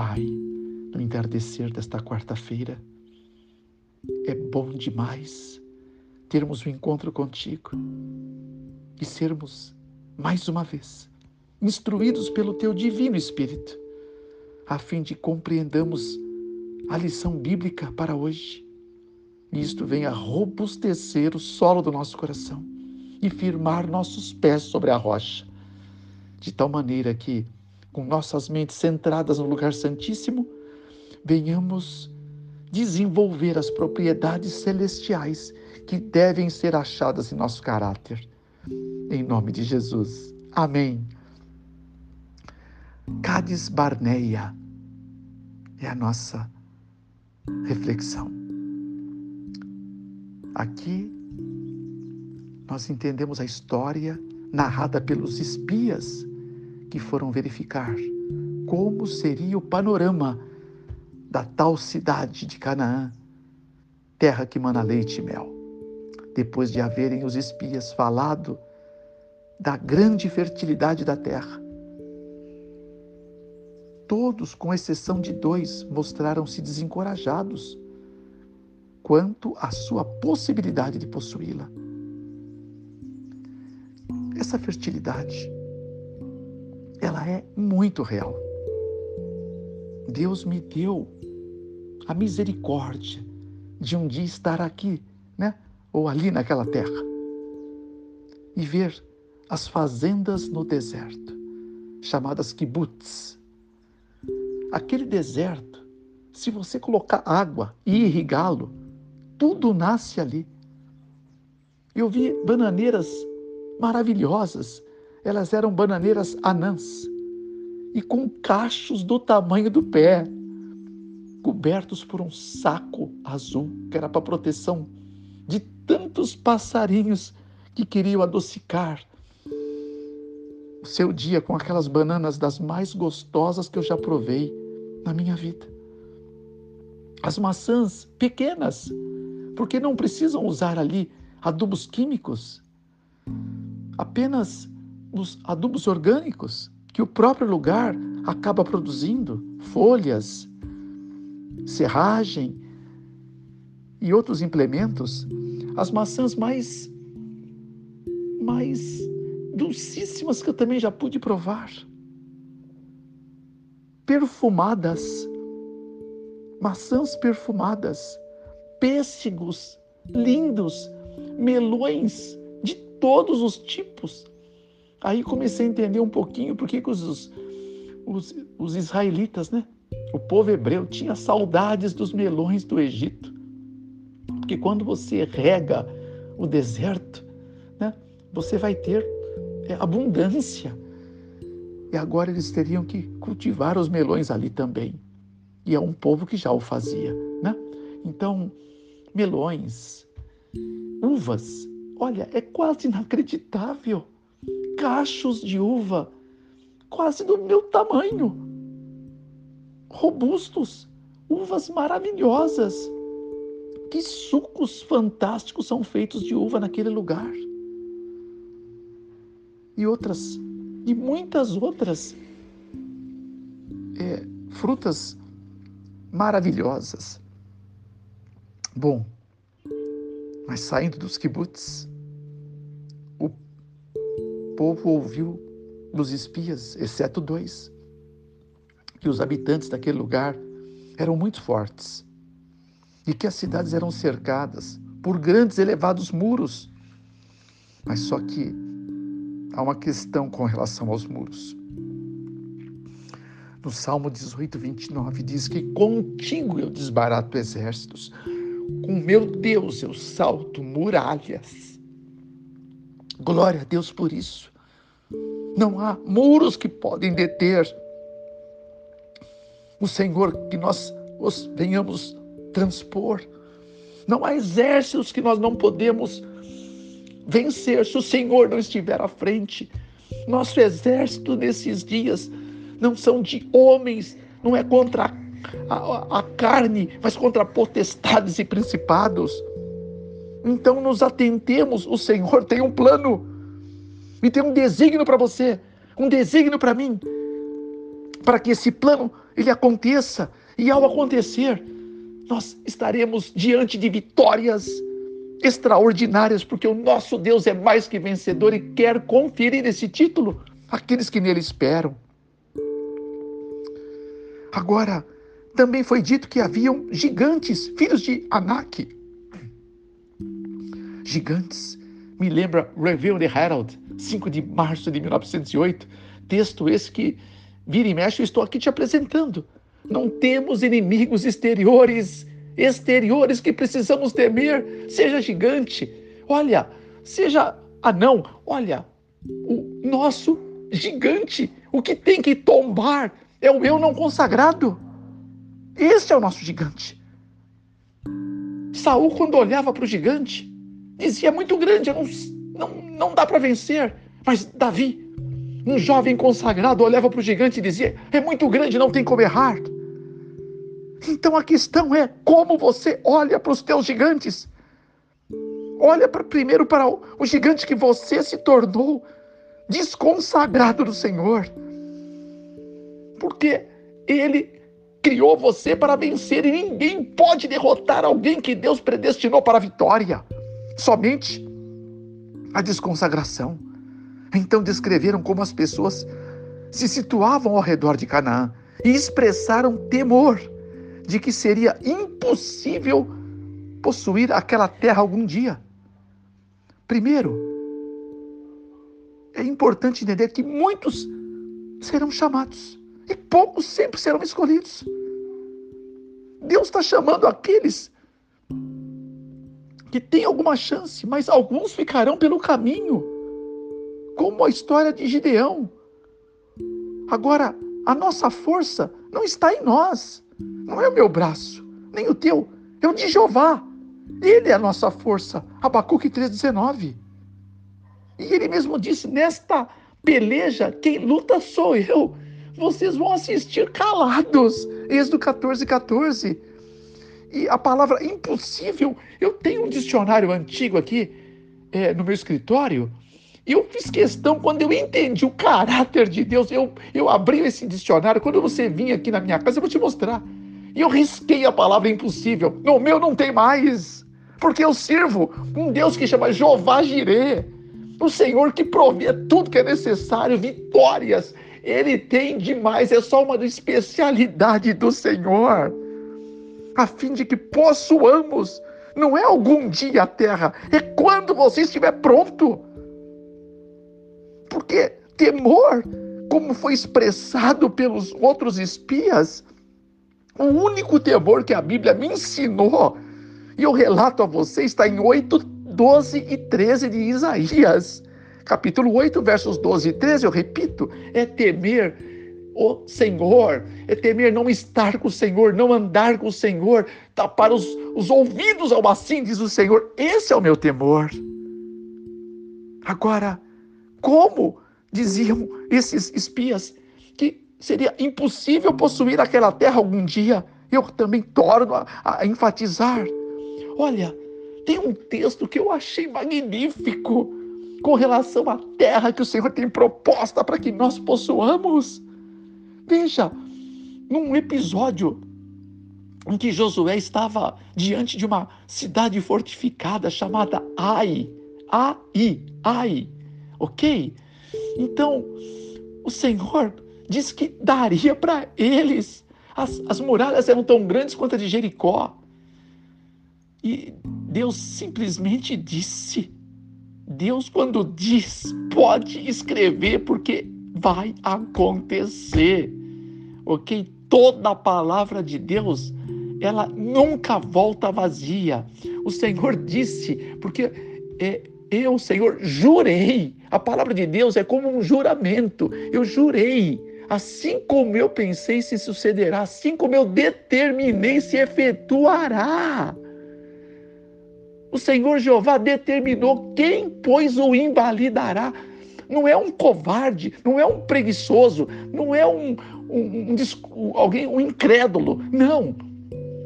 Pai, no entardecer desta quarta-feira, é bom demais termos um encontro contigo e sermos, mais uma vez, instruídos pelo teu divino Espírito, a fim de compreendamos a lição bíblica para hoje. E isto venha robustecer o solo do nosso coração e firmar nossos pés sobre a rocha, de tal maneira que, com nossas mentes centradas no lugar santíssimo, venhamos desenvolver as propriedades celestiais que devem ser achadas em nosso caráter. Em nome de Jesus. Amém. Cades Barneia é a nossa reflexão. Aqui nós entendemos a história narrada pelos espias que foram verificar como seria o panorama da tal cidade de Canaã, terra que mana leite e mel. Depois de haverem os espias falado da grande fertilidade da terra, todos, com exceção de dois, mostraram-se desencorajados quanto à sua possibilidade de possuí-la. Essa fertilidade, é muito real. Deus me deu a misericórdia de um dia estar aqui, né? Ou ali naquela terra e ver as fazendas no deserto, chamadas kibbutz. Aquele deserto, se você colocar água e irrigá-lo, tudo nasce ali. Eu vi bananeiras maravilhosas, elas eram bananeiras anãs e com cachos do tamanho do pé, cobertos por um saco azul, que era para proteção de tantos passarinhos que queriam adocicar o seu dia com aquelas bananas das mais gostosas que eu já provei na minha vida. As maçãs pequenas, porque não precisam usar ali adubos químicos, apenas os adubos orgânicos que o próprio lugar acaba produzindo, folhas, serragem e outros implementos, as maçãs mais mais dulcíssimas que eu também já pude provar. Perfumadas, maçãs perfumadas, pêssegos lindos, melões de todos os tipos. Aí comecei a entender um pouquinho por que os, os, os israelitas, né? O povo hebreu tinha saudades dos melões do Egito. Porque quando você rega o deserto, né, você vai ter é, abundância. E agora eles teriam que cultivar os melões ali também. E é um povo que já o fazia. Né? Então, melões, uvas, olha, é quase inacreditável. Cachos de uva, quase do meu tamanho robustos, uvas maravilhosas. Que sucos fantásticos são feitos de uva naquele lugar. E outras, e muitas outras é, frutas maravilhosas. Bom, mas saindo dos kibbutz, povo ouviu dos espias, exceto dois, que os habitantes daquele lugar eram muito fortes e que as cidades eram cercadas por grandes elevados muros. Mas só que há uma questão com relação aos muros. No Salmo 18, 29 diz que contigo eu desbarato exércitos, com meu Deus eu salto muralhas. Glória a Deus por isso. Não há muros que podem deter o Senhor que nós os venhamos transpor. Não há exércitos que nós não podemos vencer se o Senhor não estiver à frente. Nosso exército nesses dias não são de homens, não é contra a, a, a carne, mas contra potestades e principados. Então nos atentemos, o Senhor tem um plano e tem um desígnio para você, um desígnio para mim, para que esse plano ele aconteça. E ao acontecer, nós estaremos diante de vitórias extraordinárias, porque o nosso Deus é mais que vencedor e quer conferir esse título àqueles que nele esperam. Agora, também foi dito que haviam gigantes, filhos de Anak. Gigantes. Me lembra Review the Herald, 5 de março de 1908. Texto esse que vira e mexe, eu estou aqui te apresentando. Não temos inimigos exteriores, exteriores que precisamos temer, seja gigante, olha, seja anão, olha, o nosso gigante, o que tem que tombar é o eu não consagrado. Esse é o nosso gigante. Saul, quando olhava para o gigante, dizia: é muito grande, não, não, não dá para vencer. Mas Davi, um jovem consagrado, olhava para o gigante e dizia: é muito grande, não tem como errar. Então a questão é como você olha para os teus gigantes. Olha pra, primeiro para o, o gigante que você se tornou desconsagrado do Senhor. Porque Ele criou você para vencer e ninguém pode derrotar alguém que Deus predestinou para a vitória. Somente a desconsagração. Então descreveram como as pessoas se situavam ao redor de Canaã e expressaram temor de que seria impossível possuir aquela terra algum dia. Primeiro, é importante entender que muitos serão chamados e poucos sempre serão escolhidos. Deus está chamando aqueles que têm alguma chance, mas alguns ficarão pelo caminho, como a história de Gideão. Agora, a nossa força não está em nós. Não é o meu braço, nem o teu, é o de Jeová. Ele é a nossa força. Abacuque 3,19. E ele mesmo disse: Nesta peleja, quem luta sou eu. Vocês vão assistir calados. Êxodo 14, 14. E a palavra impossível, eu tenho um dicionário antigo aqui é, no meu escritório. E eu fiz questão, quando eu entendi o caráter de Deus, eu, eu abri esse dicionário. Quando você vir aqui na minha casa, eu vou te mostrar. E eu risquei a palavra impossível. No meu não tem mais. Porque eu sirvo um Deus que chama Jeová Jirê. O Senhor que provê tudo que é necessário, vitórias. Ele tem demais, é só uma especialidade do Senhor. A fim de que possuamos, não é algum dia a terra, é quando você estiver pronto. Porque temor, como foi expressado pelos outros espias, o único temor que a Bíblia me ensinou, e eu relato a você, está em 8, 12 e 13 de Isaías. Capítulo 8, versos 12 e 13, eu repito, é temer o Senhor, é temer não estar com o Senhor, não andar com o Senhor, tapar os, os ouvidos ao assim, diz o Senhor. Esse é o meu temor. Agora, como diziam esses espias que seria impossível possuir aquela terra algum dia. Eu também torno a, a enfatizar. Olha, tem um texto que eu achei magnífico com relação à terra que o Senhor tem proposta para que nós possuamos. Veja, num episódio em que Josué estava diante de uma cidade fortificada chamada Ai, Ai, Ai, ok? Então, o Senhor disse que daria para eles. As, as muralhas eram tão grandes quanto a de Jericó. E Deus simplesmente disse. Deus, quando diz, pode escrever, porque vai acontecer. Ok? Toda a palavra de Deus, ela nunca volta vazia. O Senhor disse, porque é, eu, Senhor, jurei. A palavra de Deus é como um juramento. Eu jurei Assim como eu pensei, se sucederá. Assim como eu determinei, se efetuará. O Senhor Jeová determinou quem, pois, o invalidará. Não é um covarde, não é um preguiçoso, não é um, um, um, alguém, um incrédulo. Não.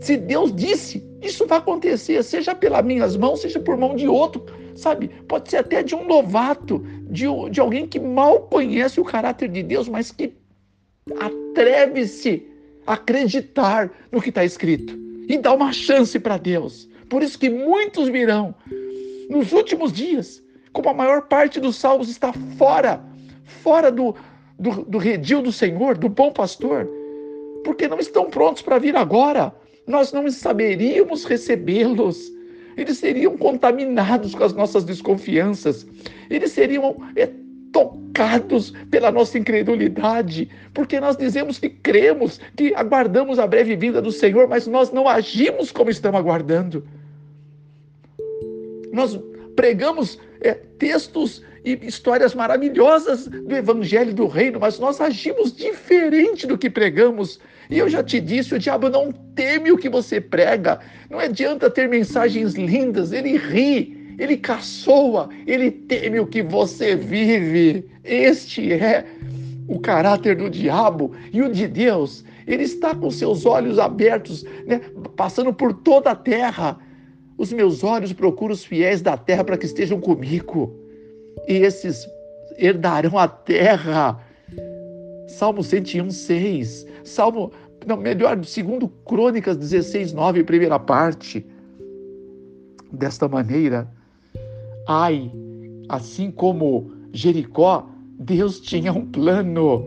Se Deus disse, isso vai acontecer, seja pelas minhas mãos, seja por mão de outro, sabe? Pode ser até de um novato, de, de alguém que mal conhece o caráter de Deus, mas que Atreve-se acreditar no que está escrito e dar uma chance para Deus. Por isso que muitos virão nos últimos dias, como a maior parte dos salvos está fora, fora do, do, do redil do Senhor, do bom pastor, porque não estão prontos para vir agora. Nós não saberíamos recebê-los. Eles seriam contaminados com as nossas desconfianças. Eles seriam é, tocados pela nossa incredulidade, porque nós dizemos que cremos, que aguardamos a breve vinda do Senhor, mas nós não agimos como estamos aguardando. Nós pregamos é, textos e histórias maravilhosas do Evangelho do Reino, mas nós agimos diferente do que pregamos. E eu já te disse: o diabo não teme o que você prega. Não adianta ter mensagens lindas, ele ri ele caçoa, ele teme o que você vive. Este é o caráter do diabo e o de Deus. Ele está com seus olhos abertos, né, passando por toda a terra. Os meus olhos procuram os fiéis da terra para que estejam comigo. E esses herdarão a terra. Salmo 101, 6. Salmo, não, melhor, segundo Crônicas 16, 9, primeira parte. Desta maneira, Ai, assim como Jericó, Deus tinha um plano.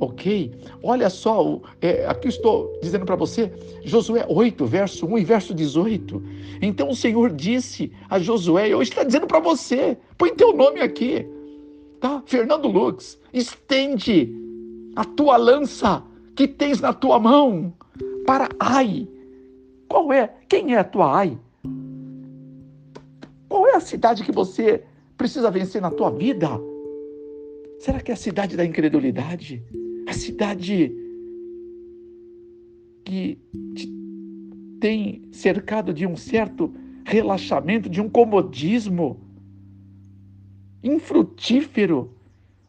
Ok? Olha só, é, aqui estou dizendo para você, Josué 8, verso 1 e verso 18. Então o Senhor disse a Josué, e hoje está dizendo para você, põe teu nome aqui, tá? Fernando Lux, estende a tua lança que tens na tua mão para Ai. Qual é? Quem é a tua Ai? Qual é a cidade que você precisa vencer na tua vida? Será que é a cidade da incredulidade? Cidade que te tem cercado de um certo relaxamento, de um comodismo infrutífero,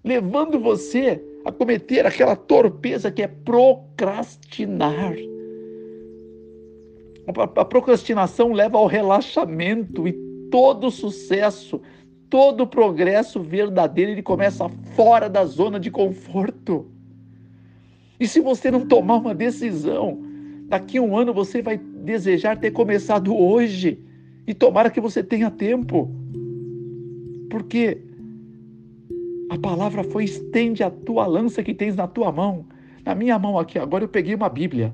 levando você a cometer aquela torpeza que é procrastinar. A procrastinação leva ao relaxamento e todo sucesso, todo progresso verdadeiro, ele começa fora da zona de conforto. E se você não tomar uma decisão, daqui a um ano você vai desejar ter começado hoje. E tomara que você tenha tempo. Porque a palavra foi: estende a tua lança que tens na tua mão. Na minha mão aqui, agora eu peguei uma Bíblia.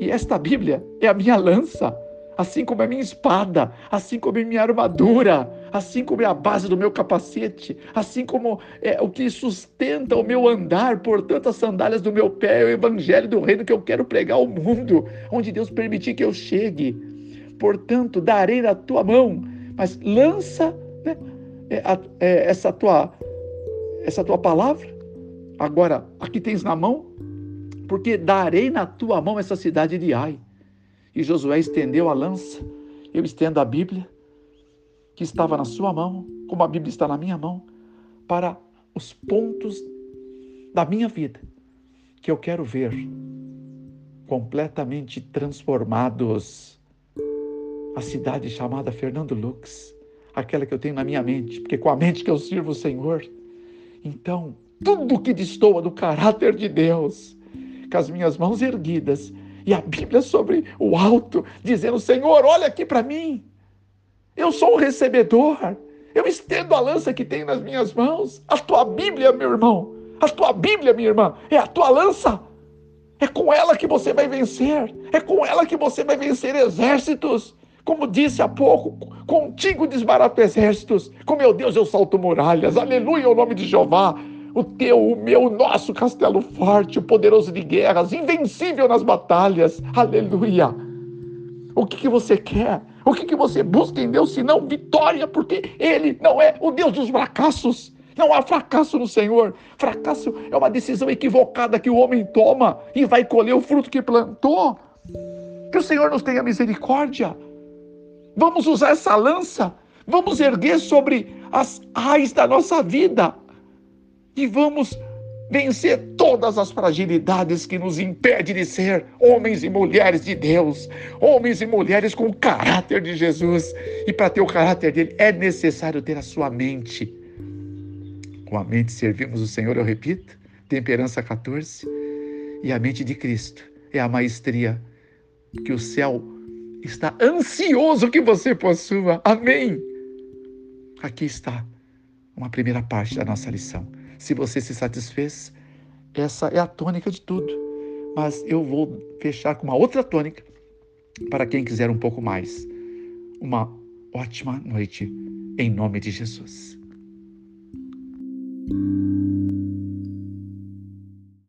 E esta Bíblia é a minha lança assim como a minha espada, assim como a minha armadura, assim como é a base do meu capacete, assim como é o que sustenta o meu andar, portanto, as sandálias do meu pé é o evangelho do reino que eu quero pregar ao mundo, onde Deus permitir que eu chegue. Portanto, darei na tua mão, mas lança né, é, é, essa, tua, essa tua palavra. Agora, aqui tens na mão, porque darei na tua mão essa cidade de Ai. E Josué estendeu a lança, eu estendo a Bíblia, que estava na sua mão, como a Bíblia está na minha mão, para os pontos da minha vida que eu quero ver completamente transformados. A cidade chamada Fernando Lux, aquela que eu tenho na minha mente, porque com a mente que eu sirvo o Senhor. Então, tudo que destoa do caráter de Deus, com as minhas mãos erguidas, e a Bíblia sobre o alto, dizendo: Senhor, olha aqui para mim. Eu sou o recebedor. Eu estendo a lança que tenho nas minhas mãos. A tua Bíblia, meu irmão. A tua Bíblia, minha irmã, é a tua lança. É com ela que você vai vencer. É com ela que você vai vencer exércitos. Como disse há pouco, contigo desbarato exércitos. Com meu Deus eu salto muralhas. Aleluia, o nome de Jeová o teu, o meu, o nosso castelo forte, o poderoso de guerras, invencível nas batalhas. Aleluia! O que, que você quer? O que, que você busca em Deus senão vitória? Porque Ele não é o Deus dos fracassos. Não há fracasso no Senhor. Fracasso é uma decisão equivocada que o homem toma e vai colher o fruto que plantou. Que o Senhor nos tenha misericórdia. Vamos usar essa lança. Vamos erguer sobre as ais da nossa vida e vamos vencer todas as fragilidades que nos impedem de ser homens e mulheres de Deus, homens e mulheres com o caráter de Jesus. E para ter o caráter dele é necessário ter a sua mente. Com a mente servimos o Senhor, eu repito, temperança 14. E a mente de Cristo é a maestria que o céu está ansioso que você possua. Amém. Aqui está uma primeira parte da nossa lição. Se você se satisfez, essa é a tônica de tudo. Mas eu vou fechar com uma outra tônica para quem quiser um pouco mais. Uma ótima noite em nome de Jesus.